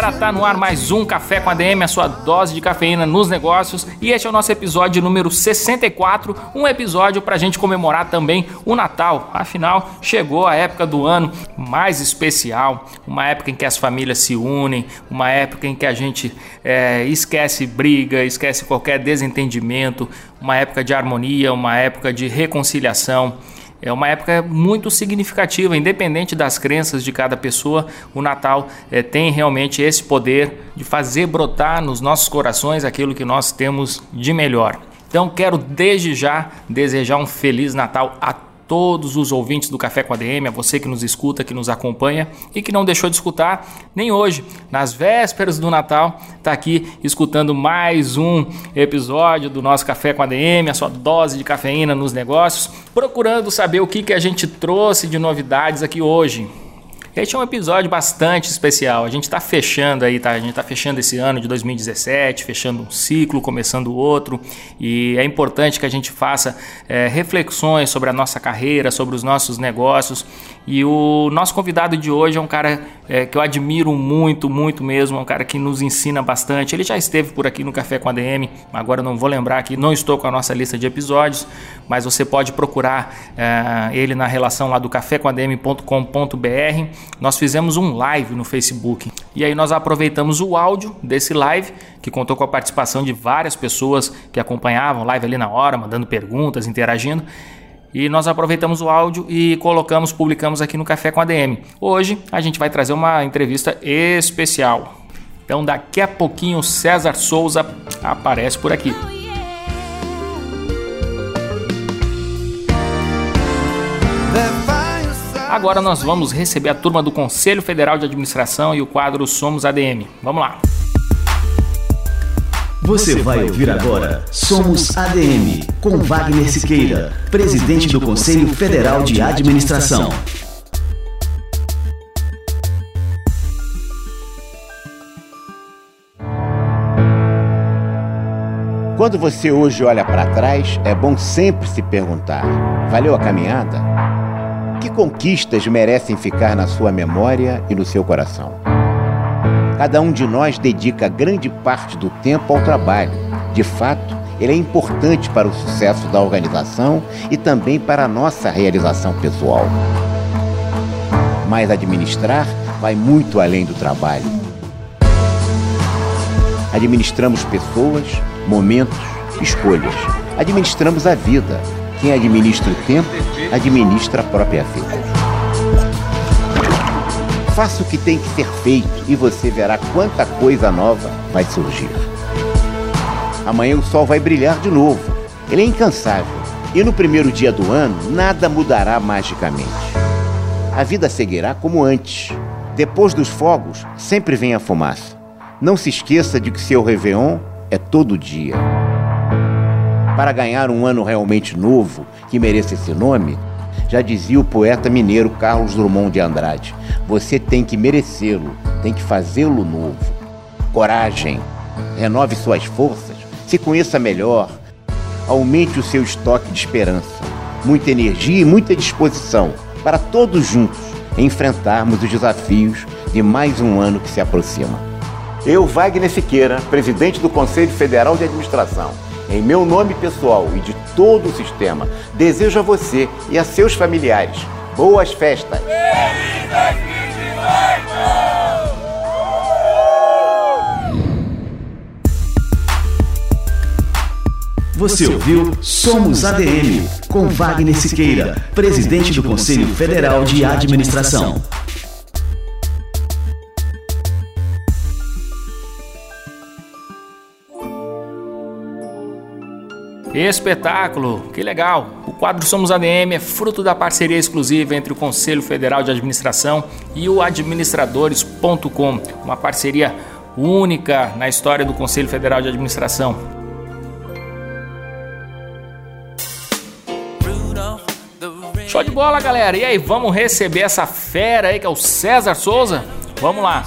Galera, tá no ar mais um Café com a DM, a sua dose de cafeína nos negócios. E este é o nosso episódio número 64, um episódio pra gente comemorar também o Natal. Afinal, chegou a época do ano mais especial, uma época em que as famílias se unem, uma época em que a gente é, esquece briga, esquece qualquer desentendimento, uma época de harmonia, uma época de reconciliação. É uma época muito significativa, independente das crenças de cada pessoa. O Natal eh, tem realmente esse poder de fazer brotar nos nossos corações aquilo que nós temos de melhor. Então, quero desde já desejar um feliz Natal a todos os ouvintes do Café com a DM, a você que nos escuta, que nos acompanha e que não deixou de escutar nem hoje, nas vésperas do Natal, está aqui escutando mais um episódio do nosso Café com a DM, a sua dose de cafeína nos negócios, procurando saber o que, que a gente trouxe de novidades aqui hoje. Este é um episódio bastante especial. A gente está fechando aí, tá? A gente está fechando esse ano de 2017, fechando um ciclo, começando outro, e é importante que a gente faça é, reflexões sobre a nossa carreira, sobre os nossos negócios. E o nosso convidado de hoje é um cara é, que eu admiro muito, muito mesmo, é um cara que nos ensina bastante. Ele já esteve por aqui no Café com a DM, agora não vou lembrar aqui, não estou com a nossa lista de episódios, mas você pode procurar é, ele na relação lá do cafécomadm.com.br. Nós fizemos um live no Facebook e aí nós aproveitamos o áudio desse live que contou com a participação de várias pessoas que acompanhavam live ali na hora, mandando perguntas, interagindo. E nós aproveitamos o áudio e colocamos, publicamos aqui no Café com a DM. Hoje a gente vai trazer uma entrevista especial. Então daqui a pouquinho César Souza aparece por aqui. Agora nós vamos receber a turma do Conselho Federal de Administração e o quadro Somos ADM. Vamos lá. Você vai ouvir agora Somos ADM, com Wagner Siqueira, presidente do Conselho Federal de Administração. Quando você hoje olha para trás, é bom sempre se perguntar: valeu a caminhada? Que conquistas merecem ficar na sua memória e no seu coração? Cada um de nós dedica grande parte do tempo ao trabalho. De fato, ele é importante para o sucesso da organização e também para a nossa realização pessoal. Mas administrar vai muito além do trabalho. Administramos pessoas, momentos, escolhas. Administramos a vida. Quem administra o tempo, administra a própria vida. Faça o que tem que ser feito e você verá quanta coisa nova vai surgir. Amanhã o sol vai brilhar de novo. Ele é incansável. E no primeiro dia do ano, nada mudará magicamente. A vida seguirá como antes. Depois dos fogos, sempre vem a fumaça. Não se esqueça de que seu Réveillon é todo dia. Para ganhar um ano realmente novo, que mereça esse nome, já dizia o poeta mineiro Carlos Drummond de Andrade: você tem que merecê-lo, tem que fazê-lo novo. Coragem, renove suas forças, se conheça melhor, aumente o seu estoque de esperança, muita energia e muita disposição para todos juntos enfrentarmos os desafios de mais um ano que se aproxima. Eu, Wagner Siqueira, presidente do Conselho Federal de Administração, em meu nome pessoal e de todo o sistema. Desejo a você e a seus familiares boas festas! Você ouviu Somos ADM, com Wagner Siqueira, presidente do Conselho Federal de Administração. Espetáculo, que legal! O quadro Somos ADM é fruto da parceria exclusiva entre o Conselho Federal de Administração e o Administradores.com, uma parceria única na história do Conselho Federal de Administração. Show de bola, galera! E aí, vamos receber essa fera aí que é o César Souza? Vamos lá!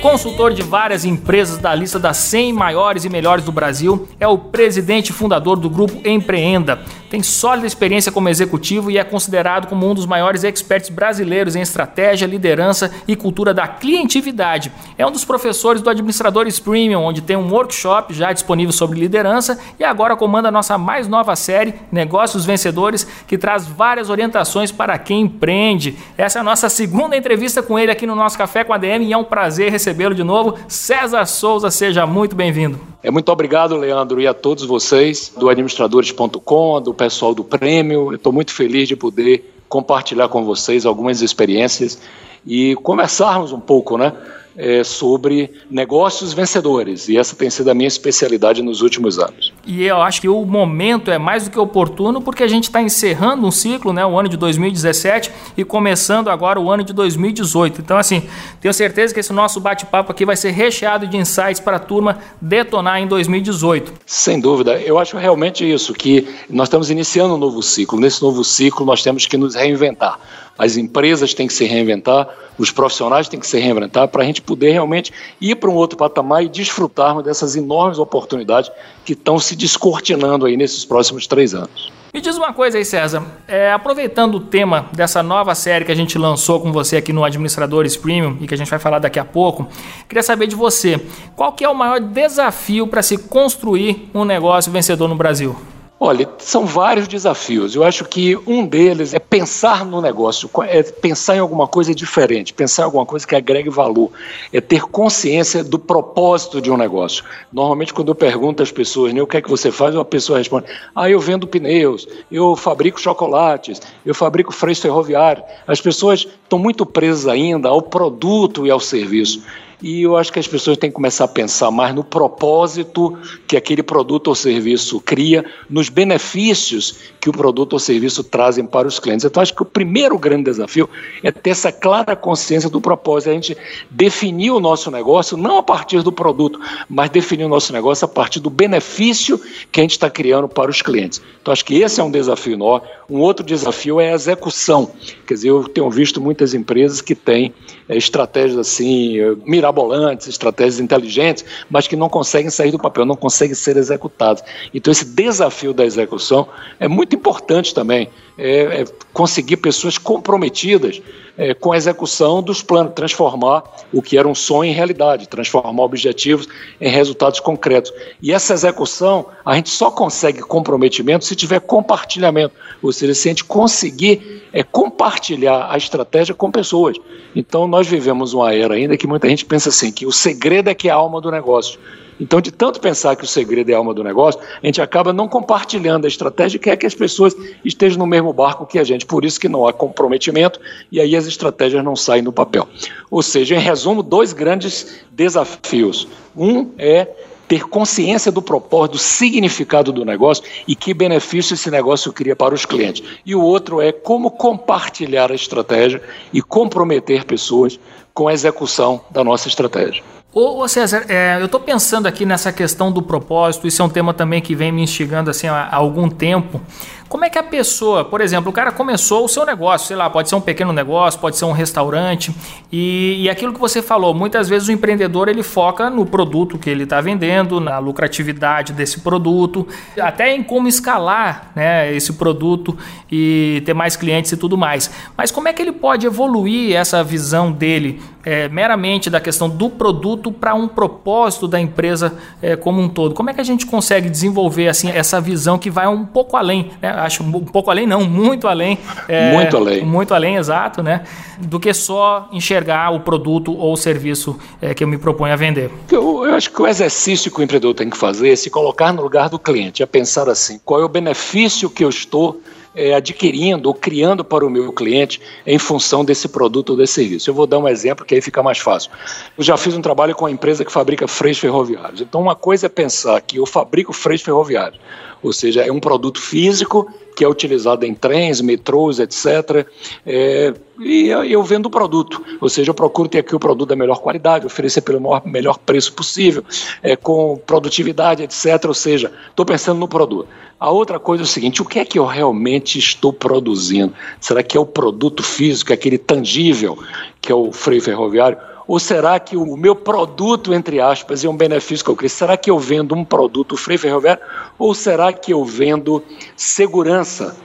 Consultor de várias empresas da lista das 100 maiores e melhores do Brasil, é o presidente fundador do grupo Empreenda. Tem sólida experiência como executivo e é considerado como um dos maiores experts brasileiros em estratégia, liderança e cultura da clientividade. É um dos professores do Administradores Premium, onde tem um workshop já disponível sobre liderança e agora comanda a nossa mais nova série, Negócios Vencedores, que traz várias orientações para quem empreende. Essa é a nossa segunda entrevista com ele aqui no nosso Café com a DM e é um prazer recebê-lo de novo. César Souza, seja muito bem-vindo. É muito obrigado, Leandro, e a todos vocês do administradores.com, do pessoal do Prêmio. Estou muito feliz de poder compartilhar com vocês algumas experiências e conversarmos um pouco, né? É, sobre negócios vencedores. E essa tem sido a minha especialidade nos últimos anos. E eu acho que o momento é mais do que oportuno, porque a gente está encerrando um ciclo, né, o ano de 2017, e começando agora o ano de 2018. Então, assim, tenho certeza que esse nosso bate-papo aqui vai ser recheado de insights para a turma detonar em 2018. Sem dúvida. Eu acho realmente isso, que nós estamos iniciando um novo ciclo. Nesse novo ciclo, nós temos que nos reinventar as empresas têm que se reinventar, os profissionais têm que se reinventar para a gente poder realmente ir para um outro patamar e desfrutarmos dessas enormes oportunidades que estão se descortinando aí nesses próximos três anos. Me diz uma coisa aí, César. É, aproveitando o tema dessa nova série que a gente lançou com você aqui no Administradores Premium e que a gente vai falar daqui a pouco, queria saber de você, qual que é o maior desafio para se construir um negócio vencedor no Brasil? Olha, são vários desafios. Eu acho que um deles é pensar no negócio, é pensar em alguma coisa diferente, pensar em alguma coisa que agregue valor, é ter consciência do propósito de um negócio. Normalmente, quando eu pergunto às pessoas né, o que é que você faz, uma pessoa responde: Ah, eu vendo pneus, eu fabrico chocolates, eu fabrico freios ferroviários. As pessoas estão muito presas ainda ao produto e ao serviço. E eu acho que as pessoas têm que começar a pensar mais no propósito que aquele produto ou serviço cria, nos benefícios que o produto ou serviço trazem para os clientes. Então, acho que o primeiro grande desafio é ter essa clara consciência do propósito, a gente definir o nosso negócio não a partir do produto, mas definir o nosso negócio a partir do benefício que a gente está criando para os clientes. Então, acho que esse é um desafio enorme. Um outro desafio é a execução. Quer dizer, eu tenho visto muitas empresas que têm é, estratégias assim, mirabolantes, estratégias inteligentes, mas que não conseguem sair do papel, não conseguem ser executadas. Então, esse desafio da execução é muito importante também. É, é conseguir pessoas comprometidas é, com a execução dos planos, transformar o que era um sonho em realidade, transformar objetivos em resultados concretos. E essa execução, a gente só consegue comprometimento se tiver compartilhamento, ou seja, se a gente conseguir é, compartilhar a estratégia com pessoas. Então, nós vivemos uma era ainda que muita gente pensa assim, que o segredo é que é a alma do negócio. Então, de tanto pensar que o segredo é a alma do negócio, a gente acaba não compartilhando a estratégia que é que as pessoas estejam no mesmo barco que a gente. Por isso que não há comprometimento e aí as estratégias não saem do papel. Ou seja, em resumo, dois grandes desafios. Um é ter consciência do propósito, do significado do negócio e que benefício esse negócio cria para os clientes. E o outro é como compartilhar a estratégia e comprometer pessoas com a execução da nossa estratégia. Ô, César, é, eu estou pensando aqui nessa questão do propósito, isso é um tema também que vem me instigando assim, há, há algum tempo. Como é que a pessoa, por exemplo, o cara começou o seu negócio, sei lá, pode ser um pequeno negócio, pode ser um restaurante, e, e aquilo que você falou, muitas vezes o empreendedor ele foca no produto que ele está vendendo, na lucratividade desse produto, até em como escalar né, esse produto e ter mais clientes e tudo mais. Mas como é que ele pode evoluir essa visão dele é, meramente da questão do produto para um propósito da empresa é, como um todo? Como é que a gente consegue desenvolver assim essa visão que vai um pouco além? Né? Acho um pouco além, não, muito além. É, muito além. Muito além, exato, né? Do que só enxergar o produto ou o serviço é, que eu me proponho a vender. Eu, eu acho que o exercício que o empreendedor tem que fazer é se colocar no lugar do cliente, é pensar assim: qual é o benefício que eu estou é, adquirindo ou criando para o meu cliente em função desse produto ou desse serviço. Eu vou dar um exemplo que aí fica mais fácil. Eu já fiz um trabalho com uma empresa que fabrica freios ferroviários. Então, uma coisa é pensar que eu fabrico freios ferroviários, ou seja, é um produto físico que é utilizado em trens, metrôs, etc. É, e eu vendo o produto, ou seja, eu procuro ter aqui o produto da melhor qualidade, oferecer pelo maior, melhor preço possível, é, com produtividade, etc. Ou seja, estou pensando no produto. A outra coisa é o seguinte: o que é que eu realmente estou produzindo? Será que é o produto físico, aquele tangível, que é o freio ferroviário? Ou será que o meu produto, entre aspas, é um benefício que eu crio? Será que eu vendo um produto freio ferroviário? Ou será que eu vendo segurança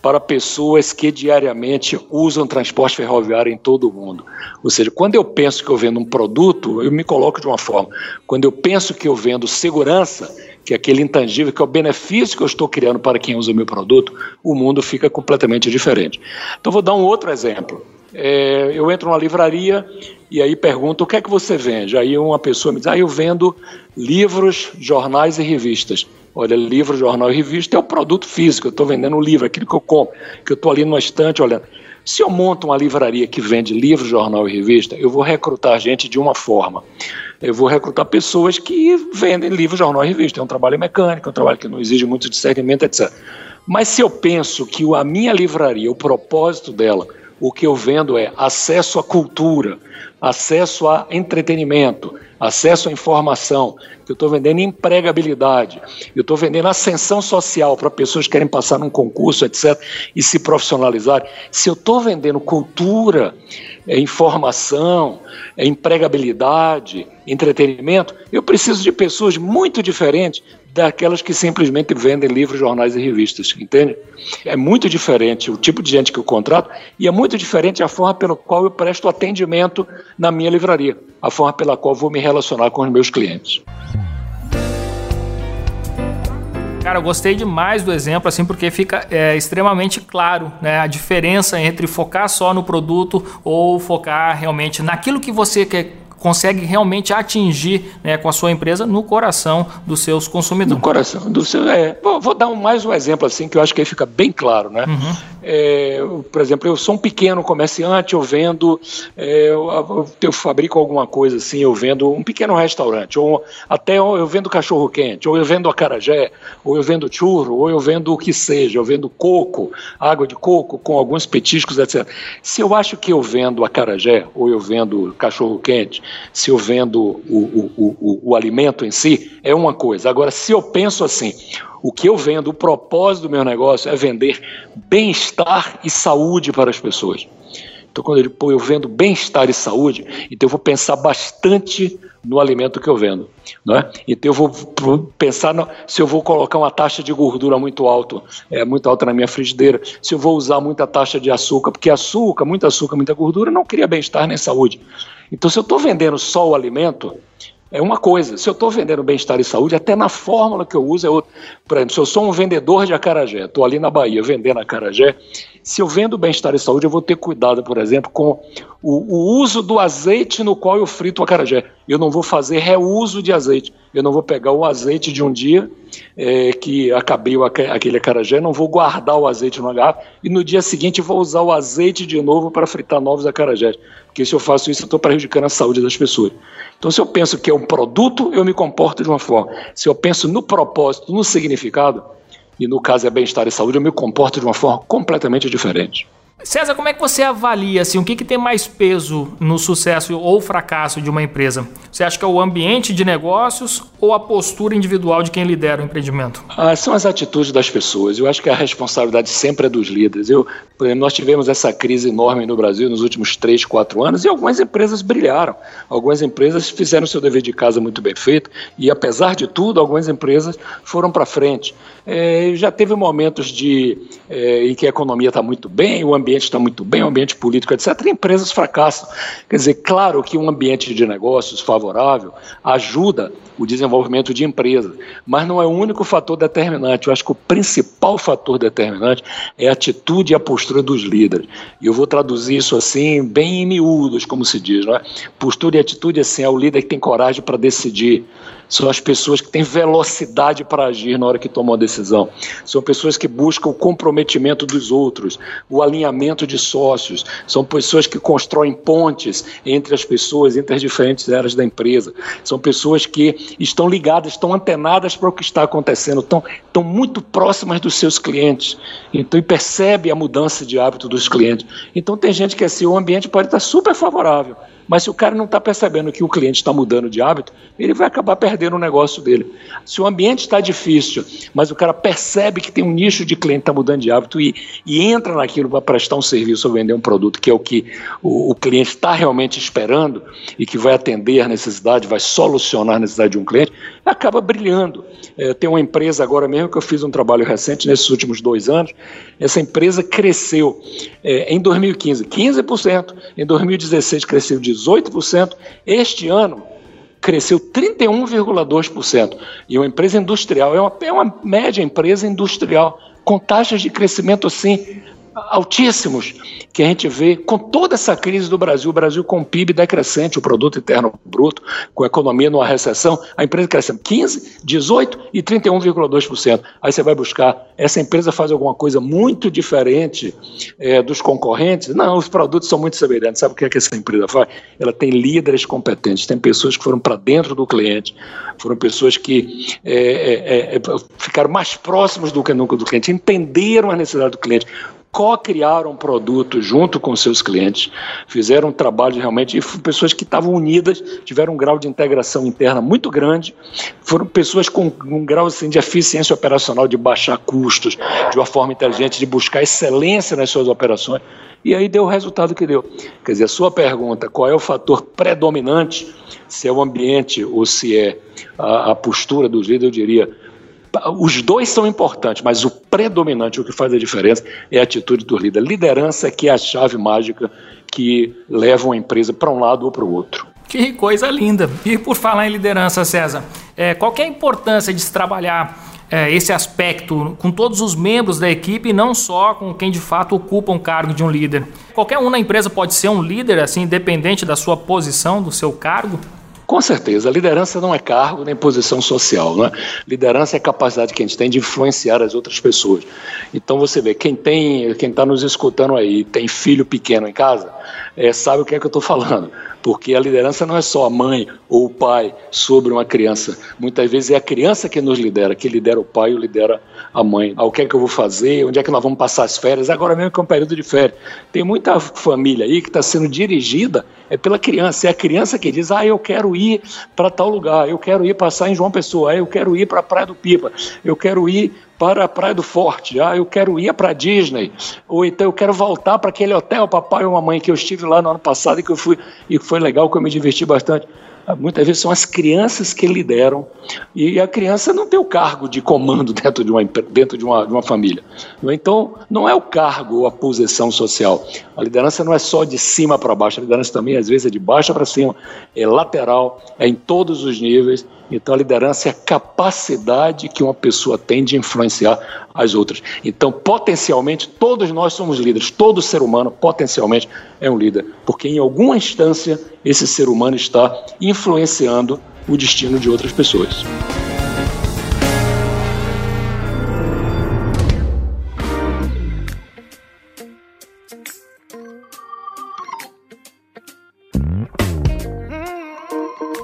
para pessoas que diariamente usam transporte ferroviário em todo o mundo? Ou seja, quando eu penso que eu vendo um produto, eu me coloco de uma forma. Quando eu penso que eu vendo segurança, que é aquele intangível, que é o benefício que eu estou criando para quem usa o meu produto, o mundo fica completamente diferente. Então, vou dar um outro exemplo. É, eu entro numa livraria e aí pergunto o que é que você vende. Aí uma pessoa me diz: ah, eu vendo livros, jornais e revistas. Olha, livro, jornal e revista é o produto físico. Eu estou vendendo o livro, aquilo que eu compro, que eu estou ali numa estante olhando. Se eu monto uma livraria que vende livro, jornal e revista, eu vou recrutar gente de uma forma. Eu vou recrutar pessoas que vendem livro, jornal e revista. É um trabalho mecânico, é um trabalho que não exige muito discernimento, etc. Mas se eu penso que a minha livraria, o propósito dela, o que eu vendo é acesso à cultura, acesso a entretenimento, acesso à informação, eu estou vendendo empregabilidade, eu estou vendendo ascensão social para pessoas que querem passar num concurso, etc., e se profissionalizar. Se eu estou vendendo cultura, é, informação, é, empregabilidade, entretenimento, eu preciso de pessoas muito diferentes daquelas que simplesmente vendem livros, jornais e revistas, entende? É muito diferente o tipo de gente que eu contrato e é muito diferente a forma pela qual eu presto atendimento na minha livraria, a forma pela qual vou me relacionar com os meus clientes. Cara, eu gostei demais do exemplo, assim, porque fica é, extremamente claro né, a diferença entre focar só no produto ou focar realmente naquilo que você quer consegue realmente atingir né, com a sua empresa no coração dos seus consumidores. No coração do seu. É. Vou, vou dar um, mais um exemplo assim que eu acho que aí fica bem claro, né? Uhum. É, por exemplo, eu sou um pequeno comerciante, eu vendo, é, eu, eu, fabrico alguma coisa assim, eu vendo um pequeno restaurante, ou até eu vendo cachorro quente, ou eu vendo acarajé, ou eu vendo churro, ou eu vendo o que seja, eu vendo coco, água de coco com alguns petiscos, etc. Se eu acho que eu vendo acarajé, ou eu vendo cachorro quente, se eu vendo o, o, o, o alimento em si, é uma coisa. Agora, se eu penso assim, o que eu vendo, o propósito do meu negócio é vender bem-estar e saúde para as pessoas. Então, quando ele pô, eu vendo bem-estar e saúde, então eu vou pensar bastante no alimento que eu vendo. Não é? Então eu vou pensar no, se eu vou colocar uma taxa de gordura muito alta, é, muito alta na minha frigideira, se eu vou usar muita taxa de açúcar, porque açúcar, muito açúcar, muita gordura não cria bem-estar nem saúde. Então, se eu estou vendendo só o alimento, é uma coisa. Se eu estou vendendo bem-estar e saúde, até na fórmula que eu uso é outra. Por exemplo, se eu sou um vendedor de acarajé, estou ali na Bahia vendendo acarajé, se eu vendo bem-estar e saúde, eu vou ter cuidado, por exemplo, com o, o, uso do azeite no qual eu frito o acarajé. Eu não vou fazer reuso de azeite. Eu não vou pegar o azeite de um dia é, que acabei aquele acarajé, não vou guardar o azeite numa garrafa e no dia seguinte vou usar o azeite de novo para fritar novos acarajés. Porque se eu faço isso, eu estou prejudicando a saúde das pessoas. Então, se eu penso que é um produto, eu me comporto de uma forma. Se eu penso no propósito, no significado, e no caso é bem-estar e saúde, eu me comporto de uma forma completamente diferente. César, como é que você avalia assim, o que, que tem mais peso no sucesso ou fracasso de uma empresa? Você acha que é o ambiente de negócios ou a postura individual de quem lidera o empreendimento? Ah, são as atitudes das pessoas. Eu acho que a responsabilidade sempre é dos líderes. Eu, exemplo, nós tivemos essa crise enorme no Brasil nos últimos três, quatro anos e algumas empresas brilharam. Algumas empresas fizeram seu dever de casa muito bem feito e, apesar de tudo, algumas empresas foram para frente. É, já teve momentos de, é, em que a economia está muito bem, o ambiente está muito bem, o ambiente político, etc., e empresas fracassam. Quer dizer, claro que um ambiente de negócios favorável ajuda o desenvolvimento de empresas, mas não é o único fator determinante. Eu acho que o principal fator determinante é a atitude e a postura dos líderes. E eu vou traduzir isso assim, bem em miúdos, como se diz, não é? Postura e atitude, assim, é o líder que tem coragem para decidir são as pessoas que têm velocidade para agir na hora que tomam a decisão. São pessoas que buscam o comprometimento dos outros, o alinhamento de sócios. São pessoas que constroem pontes entre as pessoas, entre as diferentes áreas da empresa. São pessoas que estão ligadas, estão antenadas para o que está acontecendo, estão, estão muito próximas dos seus clientes. Então, e percebe a mudança de hábito dos clientes. Então, tem gente que assim, o ambiente pode estar super favorável mas se o cara não está percebendo que o cliente está mudando de hábito, ele vai acabar perdendo o negócio dele. Se o ambiente está difícil, mas o cara percebe que tem um nicho de cliente que está mudando de hábito e, e entra naquilo para prestar um serviço ou vender um produto, que é o que o, o cliente está realmente esperando e que vai atender a necessidade, vai solucionar a necessidade de um cliente, acaba brilhando. É, tem uma empresa agora mesmo que eu fiz um trabalho recente nesses últimos dois anos. Essa empresa cresceu é, em 2015 15%, em 2016 cresceu 18%. 18%. Este ano cresceu 31,2%. E uma empresa industrial, é uma, é uma média empresa industrial, com taxas de crescimento assim altíssimos que a gente vê com toda essa crise do Brasil, o Brasil com o PIB decrescente, o produto interno bruto, com a economia numa recessão, a empresa crescendo 15, 18 e 31,2%. Aí você vai buscar, essa empresa faz alguma coisa muito diferente é, dos concorrentes? Não, os produtos são muito semelhantes. Sabe o que é que essa empresa faz? Ela tem líderes competentes, tem pessoas que foram para dentro do cliente, foram pessoas que é, é, é ficaram mais próximos do que nunca do cliente, entenderam a necessidade do cliente, co-criaram produtos junto com seus clientes, fizeram um trabalho realmente, e pessoas que estavam unidas, tiveram um grau de integração interna muito grande, foram pessoas com um grau assim, de eficiência operacional, de baixar custos, de uma forma inteligente, de buscar excelência nas suas operações, e aí deu o resultado que deu. Quer dizer, a sua pergunta, qual é o fator predominante, se é o ambiente ou se é a, a postura dos líderes, eu diria, os dois são importantes, mas o predominante, o que faz a diferença, é a atitude do líder. Liderança que é a chave mágica que leva uma empresa para um lado ou para o outro. Que coisa linda! E por falar em liderança, César, é, qual é a importância de se trabalhar é, esse aspecto com todos os membros da equipe e não só com quem de fato ocupa um cargo de um líder? Qualquer um na empresa pode ser um líder, assim, independente da sua posição, do seu cargo? Com certeza, liderança não é cargo nem posição social. Né? Liderança é a capacidade que a gente tem de influenciar as outras pessoas. Então você vê, quem tem, quem está nos escutando aí, tem filho pequeno em casa, é, sabe o que é que eu estou falando. Porque a liderança não é só a mãe ou o pai sobre uma criança. Muitas vezes é a criança que nos lidera, que lidera o pai ou lidera a mãe. Ah, o que é que eu vou fazer? Onde é que nós vamos passar as férias? Agora mesmo que é um período de férias. Tem muita família aí que está sendo dirigida é pela criança. É a criança que diz: ah, eu quero ir para tal lugar, eu quero ir passar em João Pessoa, eu quero ir para a Praia do Pipa, eu quero ir para a Praia do Forte, ah, eu quero ir para a Disney, ou então eu quero voltar para aquele hotel, papai ou mamãe, que eu estive lá no ano passado e que eu fui e foi legal, que eu me diverti bastante. Muitas vezes são as crianças que lideram e a criança não tem o cargo de comando dentro de uma, dentro de uma, de uma família. Então, não é o cargo ou a posição social. A liderança não é só de cima para baixo, a liderança também, às vezes, é de baixo para cima, é lateral, é em todos os níveis então, a liderança é a capacidade que uma pessoa tem de influenciar as outras. Então, potencialmente, todos nós somos líderes. Todo ser humano, potencialmente, é um líder. Porque, em alguma instância, esse ser humano está influenciando o destino de outras pessoas.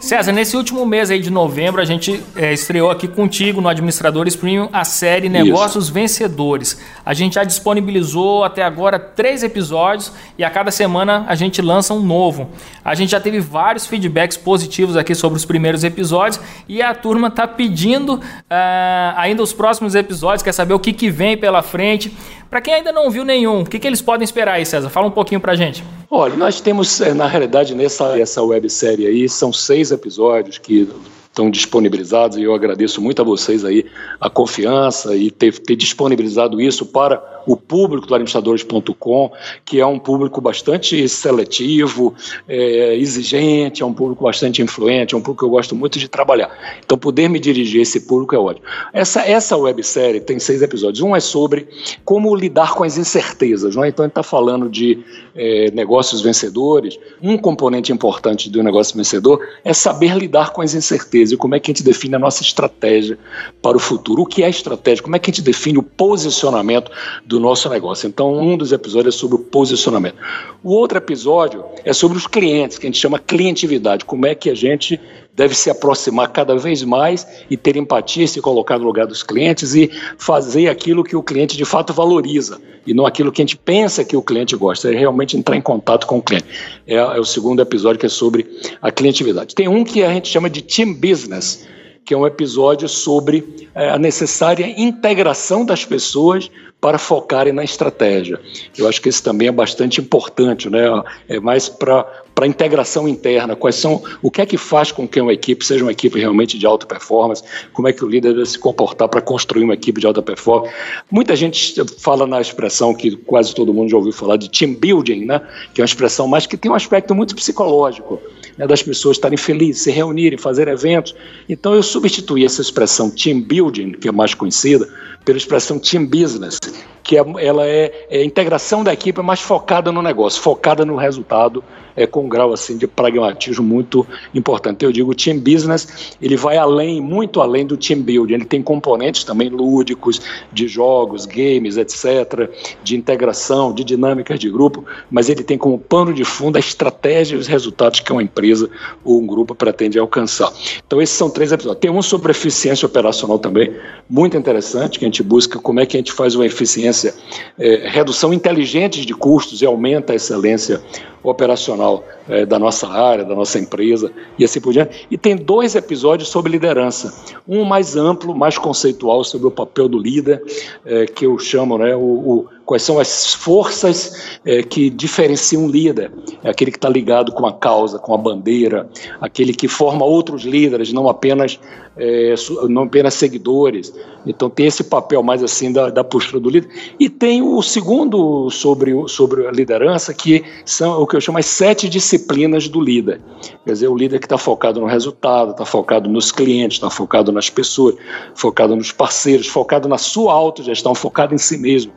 César, nesse último mês aí de novembro, a gente é, estreou aqui contigo no Administradores Premium a série Negócios Isso. Vencedores. A gente já disponibilizou até agora três episódios e a cada semana a gente lança um novo. A gente já teve vários feedbacks positivos aqui sobre os primeiros episódios e a turma está pedindo uh, ainda os próximos episódios, quer saber o que, que vem pela frente. Para quem ainda não viu nenhum, o que, que eles podem esperar aí, César? Fala um pouquinho para gente. Olha, nós temos, eh, na realidade, nessa essa websérie aí, são seis episódios que estão disponibilizados e eu agradeço muito a vocês aí a confiança e ter, ter disponibilizado isso para o público do administradores.com, que é um público bastante seletivo, é, exigente, é um público bastante influente, é um público que eu gosto muito de trabalhar. Então, poder me dirigir a esse público é ótimo. Essa, essa websérie tem seis episódios. Um é sobre como lidar com as incertezas. Não é? Então, gente está falando de é, negócios vencedores. Um componente importante do negócio vencedor é saber lidar com as incertezas e como é que a gente define a nossa estratégia para o futuro. O que é estratégia? Como é que a gente define o posicionamento do nosso negócio? Então, um dos episódios é sobre o posicionamento. O outro episódio é sobre os clientes, que a gente chama clientividade. Como é que a gente deve se aproximar cada vez mais e ter empatia, se colocar no lugar dos clientes e fazer aquilo que o cliente de fato valoriza e não aquilo que a gente pensa que o cliente gosta, é realmente entrar em contato com o cliente. É, é o segundo episódio que é sobre a clientividade. Tem um que a gente chama de team business, que é um episódio sobre é, a necessária integração das pessoas para focarem na estratégia. Eu acho que esse também é bastante importante, né? É mais para para integração interna, quais são, o que é que faz com que uma equipe seja uma equipe realmente de alta performance, como é que o líder deve se comportar para construir uma equipe de alta performance. Muita gente fala na expressão que quase todo mundo já ouviu falar de team building, né? que é uma expressão mais que tem um aspecto muito psicológico, né? das pessoas estarem felizes, se reunirem, fazer eventos. Então eu substituí essa expressão team building, que é mais conhecida, pela expressão team business, que é, ela é, é integração da equipe mais focada no negócio, focada no resultado é, com um grau assim de pragmatismo muito importante. Eu digo team business, ele vai além, muito além do team building. Ele tem componentes também lúdicos, de jogos, games, etc., de integração, de dinâmicas de grupo, mas ele tem como pano de fundo a estratégia e os resultados que uma empresa ou um grupo pretende alcançar. Então esses são três episódios. Tem um sobre eficiência operacional também, muito interessante, que a gente busca como é que a gente faz uma eficiência, é, redução inteligente de custos e aumenta a excelência operacional é, da nossa área, da nossa empresa e assim por diante. E tem dois episódios sobre liderança. Um mais amplo, mais conceitual sobre o papel do líder, é, que eu chamo né, o, o quais são as forças é, que diferenciam um líder. É aquele que está ligado com a causa, com a bandeira, aquele que forma outros líderes, não apenas, é, não apenas seguidores. Então tem esse papel mais assim da, da postura do líder. E tem o segundo sobre, sobre a liderança, que são o que eu chamo as sete disciplinas do líder. Quer dizer, o líder que está focado no resultado, está focado nos clientes, está focado nas pessoas, focado nos parceiros, focado na sua autogestão, focado em si mesmo.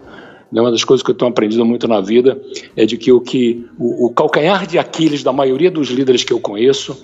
Né, uma das coisas que eu tenho aprendido muito na vida é de que o que o, o calcanhar de Aquiles da maioria dos líderes que eu conheço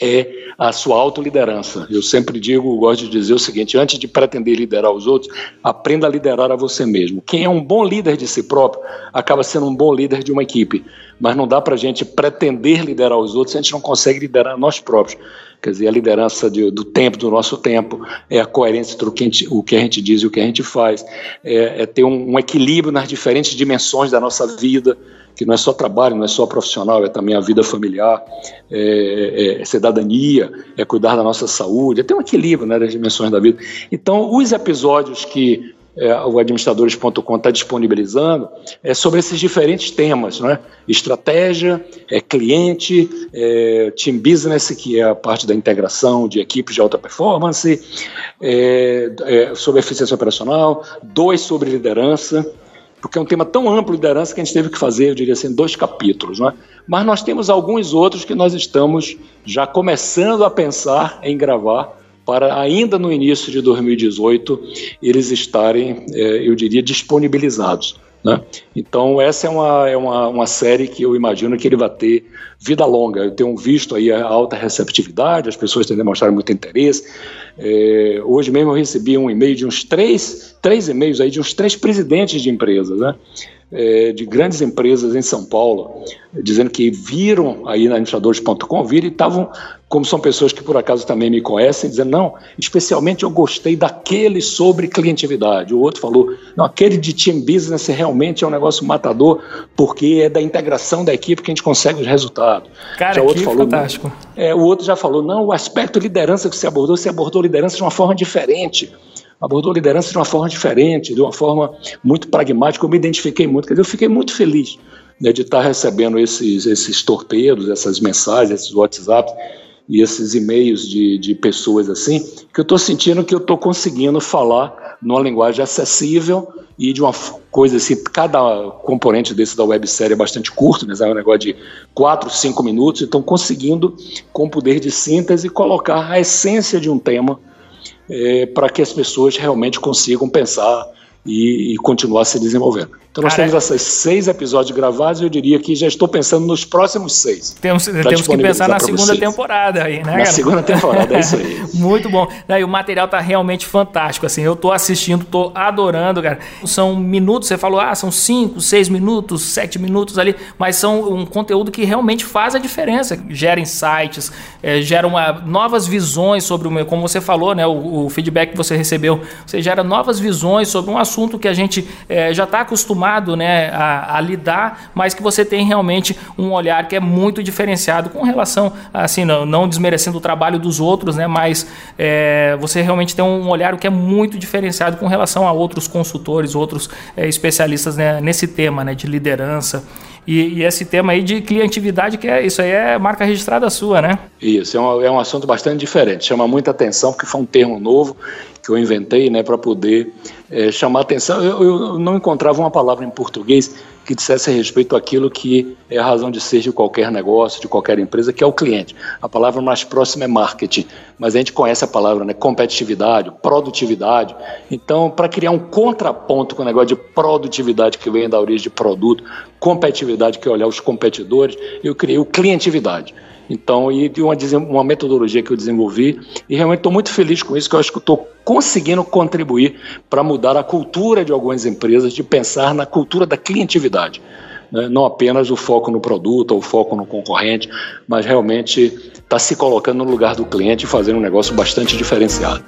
é a sua autoliderança. Eu sempre digo, gosto de dizer o seguinte: antes de pretender liderar os outros, aprenda a liderar a você mesmo. Quem é um bom líder de si próprio acaba sendo um bom líder de uma equipe. Mas não dá para a gente pretender liderar os outros se a gente não consegue liderar nós próprios. Quer dizer, a liderança de, do tempo, do nosso tempo, é a coerência entre o que a gente, o que a gente diz e o que a gente faz, é, é ter um, um equilíbrio nas diferentes dimensões da nossa vida, que não é só trabalho, não é só profissional, é também a vida familiar, é, é, é cidadania, é cuidar da nossa saúde, é ter um equilíbrio né, das dimensões da vida. Então, os episódios que é, o administradores.com está disponibilizando é sobre esses diferentes temas, né? estratégia, é, cliente, é, team business, que é a parte da integração de equipes de alta performance, é, é, sobre eficiência operacional, dois sobre liderança, porque é um tema tão amplo, liderança, que a gente teve que fazer, eu diria assim, dois capítulos. Né? Mas nós temos alguns outros que nós estamos já começando a pensar em gravar para ainda no início de 2018 eles estarem, é, eu diria, disponibilizados. Né? Então essa é, uma, é uma, uma série que eu imagino que ele vai ter vida longa. Eu tenho visto aí a alta receptividade, as pessoas têm demonstrado muito interesse. É, hoje mesmo eu recebi um e-mail de uns três, três e-mails aí de uns três presidentes de empresas, né? É, de grandes empresas em São Paulo, dizendo que viram aí na administradores.com, viram e estavam, como são pessoas que por acaso também me conhecem, dizendo, não, especialmente eu gostei daquele sobre clientividade. O outro falou, não, aquele de team business realmente é um negócio matador, porque é da integração da equipe que a gente consegue os resultados. Cara, já outro que falou, fantástico. É, o outro já falou, não, o aspecto liderança que você abordou, você abordou liderança de uma forma diferente abordou a liderança de uma forma diferente, de uma forma muito pragmática. Eu me identifiquei muito, quer dizer, eu fiquei muito feliz né, de estar recebendo esses, esses torpedos, essas mensagens, esses WhatsApps e esses e-mails de, de pessoas assim, que eu estou sentindo que eu estou conseguindo falar numa linguagem acessível e de uma coisa assim, cada componente desse da websérie é bastante curto, né? é um negócio de 4, 5 minutos, então conseguindo, com poder de síntese, colocar a essência de um tema é, para que as pessoas realmente consigam pensar e, e continuar se desenvolvendo. Então nós temos esses seis episódios gravados e eu diria que já estou pensando nos próximos seis. Temos, temos que pensar na segunda vocês. temporada aí, né? Na cara? segunda temporada, é isso aí. Muito bom. Daí, o material está realmente fantástico, assim, eu estou assistindo, estou adorando, cara. São minutos, você falou, ah, são cinco, seis minutos, sete minutos ali, mas são um conteúdo que realmente faz a diferença, gera insights, é, gera uma, novas visões sobre o meu, como você falou, né, o, o, feedback que você recebeu, você gera novas visões sobre um assunto que a gente é, já está acostumado né, a, a, lidar, mas que você tem realmente um olhar que é muito diferenciado com relação, assim, não, não desmerecendo o trabalho dos outros, né, mas é, você realmente tem um olhar que é muito diferenciado com relação a outros consultores, outros é, especialistas né, nesse tema né, de liderança. E, e, esse tema aí de clientividade, que é isso aí é marca registrada sua, né? Isso, é um, é um assunto bastante diferente, chama muita atenção, porque foi um termo novo que eu inventei né, para poder é, chamar atenção. Eu, eu, não encontrava uma palavra em português que dissesse respeito àquilo que é a razão de ser de qualquer negócio, de qualquer empresa, que é o cliente. A palavra mais próxima é marketing, mas a gente conhece a palavra né, competitividade, produtividade. Então, para criar um contraponto com o negócio de produtividade que vem da origem de produto, competitividade que é olhar os competidores, eu criei o clientividade. Então, e de uma, uma metodologia que eu desenvolvi, e realmente estou muito feliz com isso, que eu acho que estou conseguindo contribuir para mudar a cultura de algumas empresas, de pensar na cultura da clientividade. Né? Não apenas o foco no produto ou o foco no concorrente, mas realmente está se colocando no lugar do cliente e fazendo um negócio bastante diferenciado.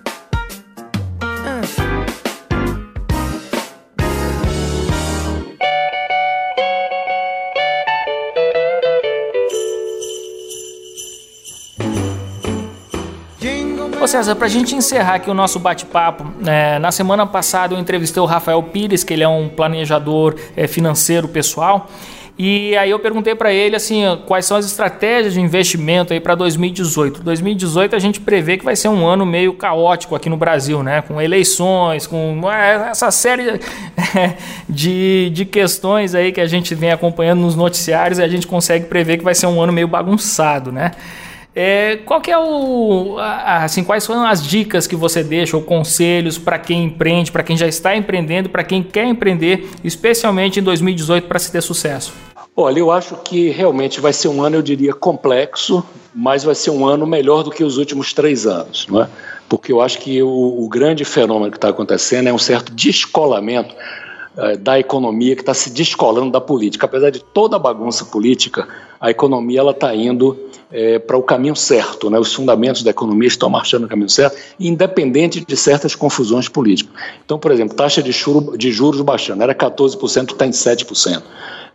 César, para a gente encerrar aqui o nosso bate-papo, é, na semana passada eu entrevistei o Rafael Pires, que ele é um planejador é, financeiro pessoal. E aí eu perguntei para ele assim, quais são as estratégias de investimento aí para 2018. 2018 a gente prevê que vai ser um ano meio caótico aqui no Brasil, né? Com eleições, com é, essa série de, de questões aí que a gente vem acompanhando nos noticiários e a gente consegue prever que vai ser um ano meio bagunçado, né? É, qual que é o, assim, quais são as dicas que você deixa ou conselhos para quem empreende, para quem já está empreendendo, para quem quer empreender, especialmente em 2018 para se ter sucesso? Olha, eu acho que realmente vai ser um ano, eu diria, complexo, mas vai ser um ano melhor do que os últimos três anos, não é? Porque eu acho que o, o grande fenômeno que está acontecendo é um certo descolamento eh, da economia que está se descolando da política. Apesar de toda a bagunça política, a economia ela está indo é, para o caminho certo. Né? Os fundamentos da economia estão marchando no caminho certo, independente de certas confusões políticas. Então, por exemplo, taxa de, churo, de juros baixando, era 14%, está em 7%.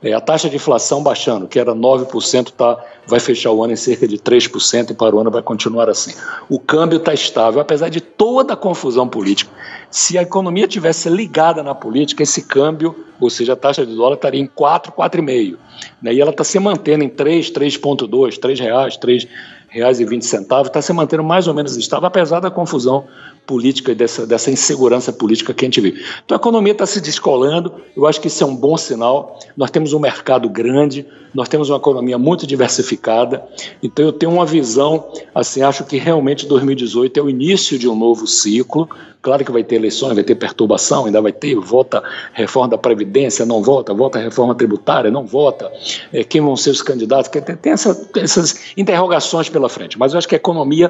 É, a taxa de inflação baixando, que era 9%, tá, vai fechar o ano em cerca de 3% e para o ano vai continuar assim. O câmbio está estável, apesar de toda a confusão política. Se a economia tivesse ligada na política, esse câmbio, ou seja, a taxa de dólar estaria em 4, 4,5. Né? E ela está se mantendo em 3, 3,2, 3 reais, 3 reais e 20 centavos, está se mantendo mais ou menos estável, apesar da confusão política dessa, dessa insegurança política que a gente vive. Então a economia está se descolando, eu acho que isso é um bom sinal. Nós temos um mercado grande, nós temos uma economia muito diversificada, então eu tenho uma visão, assim, acho que realmente 2018 é o início de um novo ciclo. Claro que vai ter eleições, vai ter perturbação, ainda vai ter, vota reforma da Previdência, não vota, vota reforma tributária, não vota, é, quem vão ser os candidatos, tem essa, essas interrogações pela frente, mas eu acho que a economia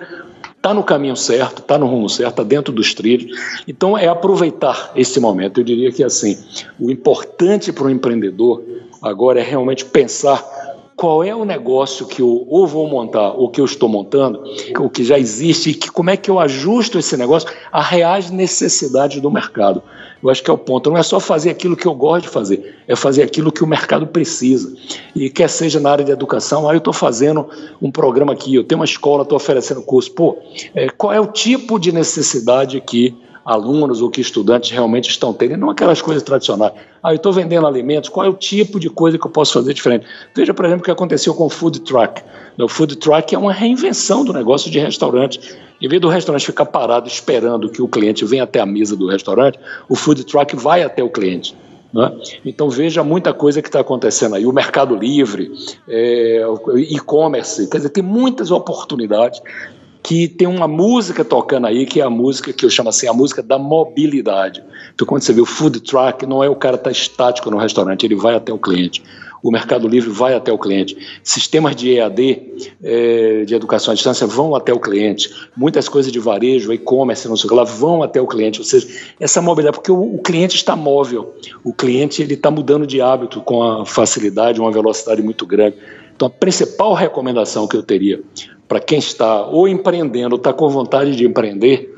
está no caminho certo, está no rumo certo, está dentro dos trilhos. Então é aproveitar esse momento. Eu diria que assim, o importante para o empreendedor agora é realmente pensar qual é o negócio que eu ou vou montar ou que eu estou montando, o que já existe e que, como é que eu ajusto esse negócio a reais necessidades do mercado. Eu acho que é o ponto. Não é só fazer aquilo que eu gosto de fazer, é fazer aquilo que o mercado precisa. E quer seja na área de educação, aí eu estou fazendo um programa aqui, eu tenho uma escola, estou oferecendo curso. Pô, é, qual é o tipo de necessidade que alunos ou que estudantes realmente estão tendo, e não aquelas coisas tradicionais. Ah, eu estou vendendo alimentos, qual é o tipo de coisa que eu posso fazer diferente? Veja, por exemplo, o que aconteceu com o food truck. O food truck é uma reinvenção do negócio de restaurante. Em vez do restaurante ficar parado esperando que o cliente venha até a mesa do restaurante, o food truck vai até o cliente. Né? Então veja muita coisa que está acontecendo aí. O Mercado Livre, é, e-commerce, quer dizer, tem muitas oportunidades que tem uma música tocando aí, que é a música que eu chamo assim, a música da mobilidade. Então, quando você vê o food truck, não é o cara estar tá estático no restaurante, ele vai até o cliente o Mercado Livre vai até o cliente. Sistemas de EAD, é, de educação à distância, vão até o cliente. Muitas coisas de varejo, e-commerce, não sei o que lá, vão até o cliente. Ou seja, essa mobilidade, porque o, o cliente está móvel, o cliente ele está mudando de hábito com a facilidade, uma velocidade muito grande. Então, a principal recomendação que eu teria para quem está ou empreendendo ou está com vontade de empreender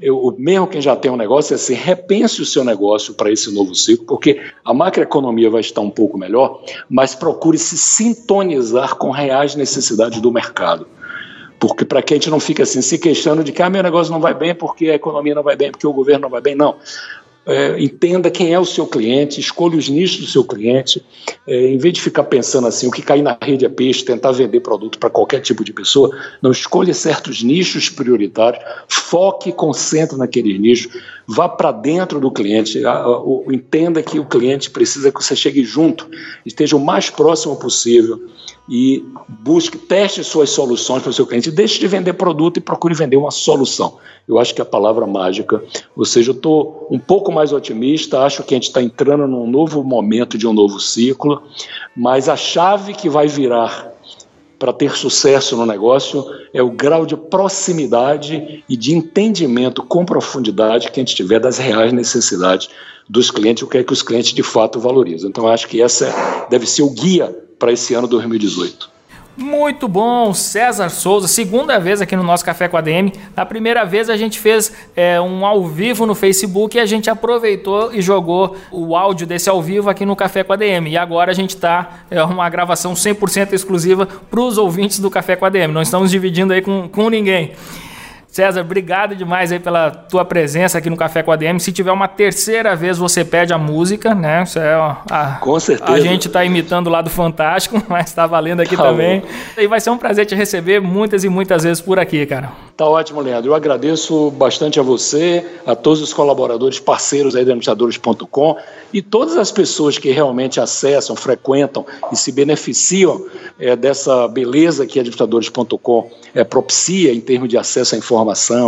eu, mesmo quem já tem um negócio, é assim, repense o seu negócio para esse novo ciclo, porque a macroeconomia vai estar um pouco melhor, mas procure se sintonizar com reais necessidades do mercado. Porque para que a gente não fique assim, se queixando de que ah, meu negócio não vai bem porque a economia não vai bem, porque o governo não vai bem. Não é, entenda quem é o seu cliente, escolha os nichos do seu cliente, é, em vez de ficar pensando assim, o que cair na rede é peixe, tentar vender produto para qualquer tipo de pessoa, não escolha certos nichos prioritários, foque e concentre naqueles nichos, vá para dentro do cliente, entenda que o cliente precisa que você chegue junto, esteja o mais próximo possível, e busque, teste suas soluções para o seu cliente. Deixe de vender produto e procure vender uma solução. Eu acho que é a palavra mágica. Ou seja, eu estou um pouco mais otimista, acho que a gente está entrando num novo momento de um novo ciclo, mas a chave que vai virar para ter sucesso no negócio é o grau de proximidade e de entendimento com profundidade que a gente tiver das reais necessidades dos clientes, o que é que os clientes de fato valorizam. Então, acho que essa deve ser o guia para esse ano 2018. Muito bom, César Souza, segunda vez aqui no nosso Café com a DM. Na primeira vez a gente fez é, um ao vivo no Facebook e a gente aproveitou e jogou o áudio desse ao vivo aqui no Café com a DM. E agora a gente está é uma gravação 100% exclusiva para os ouvintes do Café com a DM. Não estamos dividindo aí com, com ninguém. César, obrigado demais aí pela tua presença aqui no Café com a DM. Se tiver uma terceira vez, você pede a música, né? Isso é, a, com certeza. A gente está imitando lá do Fantástico, mas está valendo aqui tá também. Bom. E vai ser um prazer te receber muitas e muitas vezes por aqui, cara. Tá ótimo, Leandro. Eu agradeço bastante a você, a todos os colaboradores, parceiros aí da administradores.com e todas as pessoas que realmente acessam, frequentam e se beneficiam é, dessa beleza que a administradores.com é, propicia em termos de acesso à informação,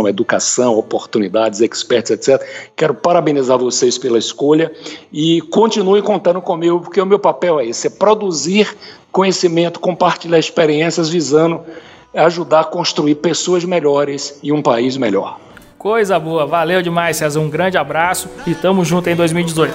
educação, oportunidades, experts, etc. Quero parabenizar vocês pela escolha e continue contando comigo, porque o meu papel é esse, é produzir conhecimento, compartilhar experiências visando ajudar a construir pessoas melhores e um país melhor. Coisa boa, valeu demais, César. Um grande abraço e tamo junto em 2018.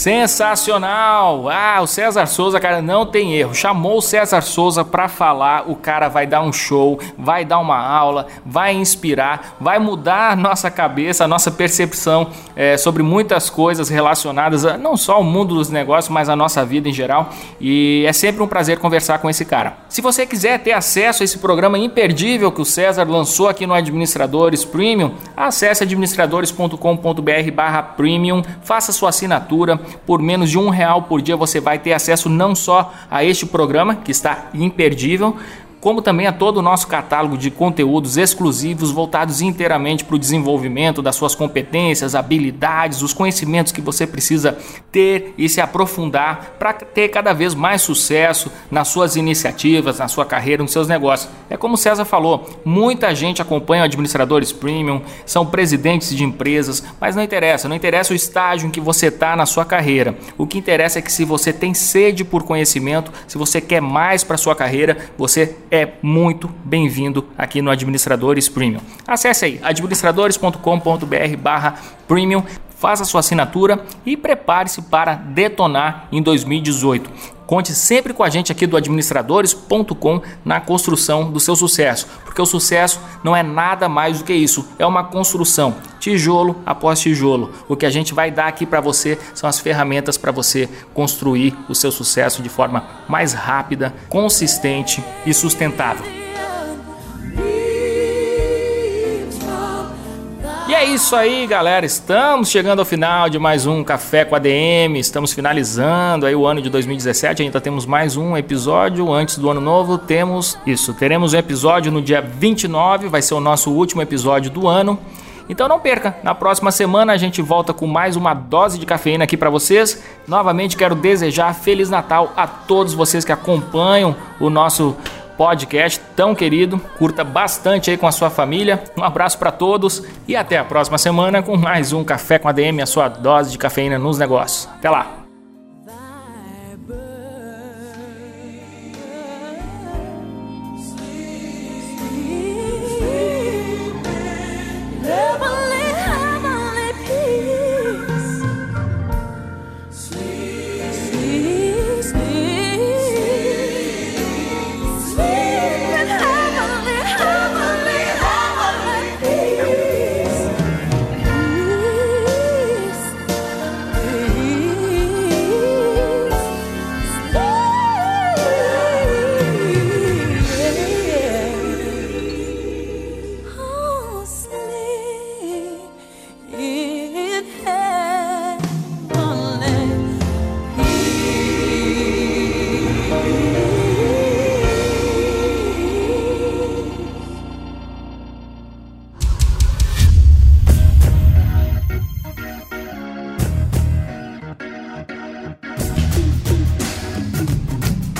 Sensacional! Ah, o César Souza, cara, não tem erro. Chamou o César Souza para falar, o cara vai dar um show, vai dar uma aula, vai inspirar, vai mudar a nossa cabeça, a nossa percepção é, sobre muitas coisas relacionadas a não só ao mundo dos negócios, mas a nossa vida em geral. E é sempre um prazer conversar com esse cara. Se você quiser ter acesso a esse programa imperdível que o César lançou aqui no Administradores Premium, acesse administradores.com.br/premium, faça sua assinatura por menos de um real por dia você vai ter acesso não só a este programa, que está imperdível, como também a todo o nosso catálogo de conteúdos exclusivos voltados inteiramente para o desenvolvimento das suas competências, habilidades, os conhecimentos que você precisa ter e se aprofundar para ter cada vez mais sucesso nas suas iniciativas, na sua carreira, nos seus negócios. É como o César falou, muita gente acompanha administradores premium, são presidentes de empresas, mas não interessa, não interessa o estágio em que você está na sua carreira. O que interessa é que se você tem sede por conhecimento, se você quer mais para sua carreira, você é muito bem-vindo aqui no Administradores Premium. Acesse aí administradores.com.br/premium faça sua assinatura e prepare-se para detonar em 2018. Conte sempre com a gente aqui do administradores.com na construção do seu sucesso, porque o sucesso não é nada mais do que isso, é uma construção, tijolo após tijolo. O que a gente vai dar aqui para você são as ferramentas para você construir o seu sucesso de forma mais rápida, consistente e sustentável. É isso aí, galera. Estamos chegando ao final de mais um Café com a DM. Estamos finalizando aí o ano de 2017. Ainda temos mais um episódio antes do ano novo. Temos isso, teremos um episódio no dia 29, vai ser o nosso último episódio do ano. Então não perca, na próxima semana a gente volta com mais uma dose de cafeína aqui para vocês. Novamente quero desejar feliz Natal a todos vocês que acompanham o nosso podcast tão querido. Curta bastante aí com a sua família. Um abraço para todos e até a próxima semana com mais um Café com a DM, a sua dose de cafeína nos negócios. Até lá!